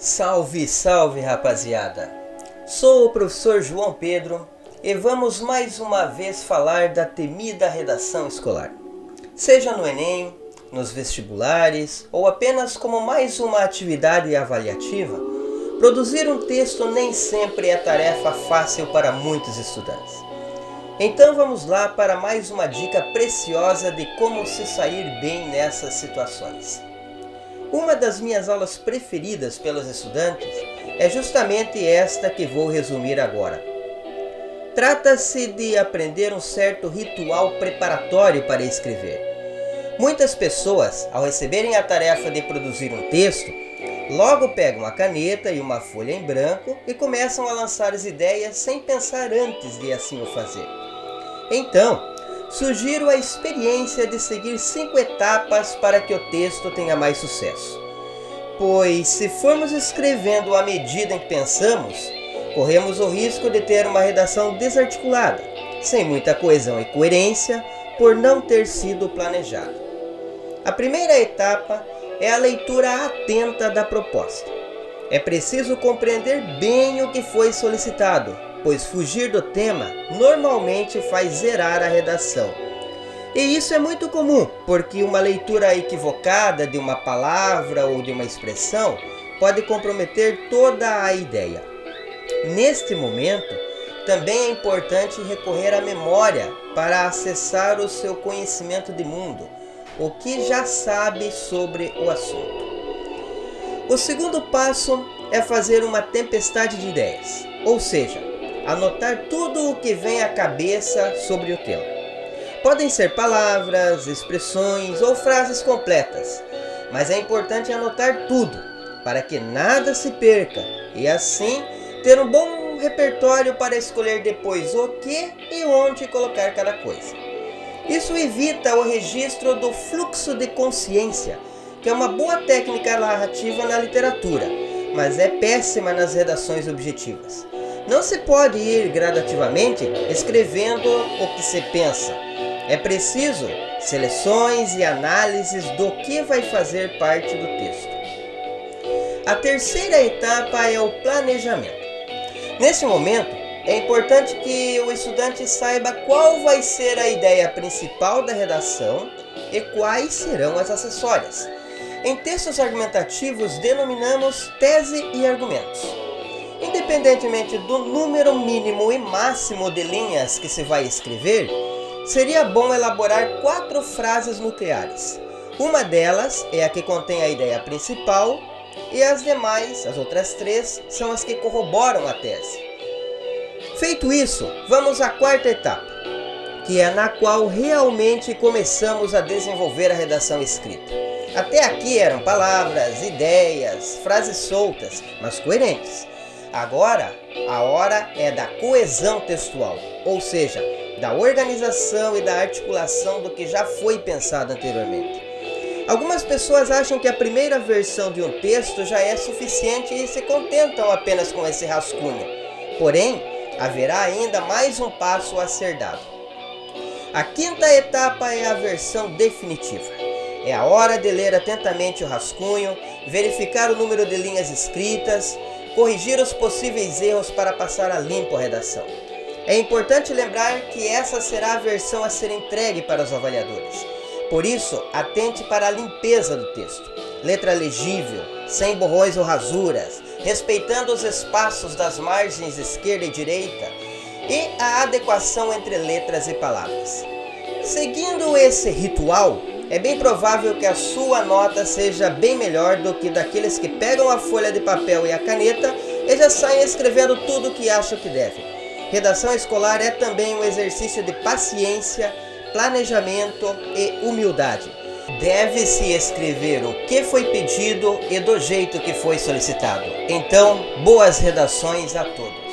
Salve, salve rapaziada! Sou o professor João Pedro e vamos mais uma vez falar da temida redação escolar. Seja no Enem, nos vestibulares ou apenas como mais uma atividade avaliativa, produzir um texto nem sempre é tarefa fácil para muitos estudantes. Então vamos lá para mais uma dica preciosa de como se sair bem nessas situações. Uma das minhas aulas preferidas pelos estudantes é justamente esta que vou resumir agora. Trata-se de aprender um certo ritual preparatório para escrever. Muitas pessoas, ao receberem a tarefa de produzir um texto, logo pegam a caneta e uma folha em branco e começam a lançar as ideias sem pensar antes de assim o fazer. Então, sugiro a experiência de seguir cinco etapas para que o texto tenha mais sucesso. Pois, se formos escrevendo à medida em que pensamos, corremos o risco de ter uma redação desarticulada, sem muita coesão e coerência, por não ter sido planejado. A primeira etapa é a leitura atenta da proposta. É preciso compreender bem o que foi solicitado, pois fugir do tema normalmente faz zerar a redação. E isso é muito comum, porque uma leitura equivocada de uma palavra ou de uma expressão pode comprometer toda a ideia. Neste momento, também é importante recorrer à memória para acessar o seu conhecimento de mundo, o que já sabe sobre o assunto. O segundo passo é fazer uma tempestade de ideias, ou seja, anotar tudo o que vem à cabeça sobre o tema. Podem ser palavras, expressões ou frases completas, mas é importante anotar tudo para que nada se perca e assim ter um bom repertório para escolher depois o que e onde colocar cada coisa. Isso evita o registro do fluxo de consciência, que é uma boa técnica narrativa na literatura, mas é péssima nas redações objetivas. Não se pode ir gradativamente escrevendo o que se pensa. É preciso seleções e análises do que vai fazer parte do texto. A terceira etapa é o planejamento. Nesse momento, é importante que o estudante saiba qual vai ser a ideia principal da redação e quais serão as acessórias. Em textos argumentativos, denominamos tese e argumentos. Independentemente do número mínimo e máximo de linhas que se vai escrever, seria bom elaborar quatro frases nucleares. Uma delas é a que contém a ideia principal e as demais, as outras três, são as que corroboram a tese. Feito isso, vamos à quarta etapa, que é na qual realmente começamos a desenvolver a redação escrita. Até aqui eram palavras, ideias, frases soltas, mas coerentes. Agora, a hora é da coesão textual, ou seja, da organização e da articulação do que já foi pensado anteriormente. Algumas pessoas acham que a primeira versão de um texto já é suficiente e se contentam apenas com esse rascunho. Porém, haverá ainda mais um passo a ser dado. A quinta etapa é a versão definitiva. É a hora de ler atentamente o rascunho, verificar o número de linhas escritas, corrigir os possíveis erros para passar a limpo a redação. É importante lembrar que essa será a versão a ser entregue para os avaliadores. Por isso, atente para a limpeza do texto. Letra legível, sem borrões ou rasuras, respeitando os espaços das margens esquerda e direita e a adequação entre letras e palavras. Seguindo esse ritual, é bem provável que a sua nota seja bem melhor do que daqueles que pegam a folha de papel e a caneta e já saem escrevendo tudo o que acham que devem. Redação escolar é também um exercício de paciência, planejamento e humildade. Deve-se escrever o que foi pedido e do jeito que foi solicitado. Então, boas redações a todos.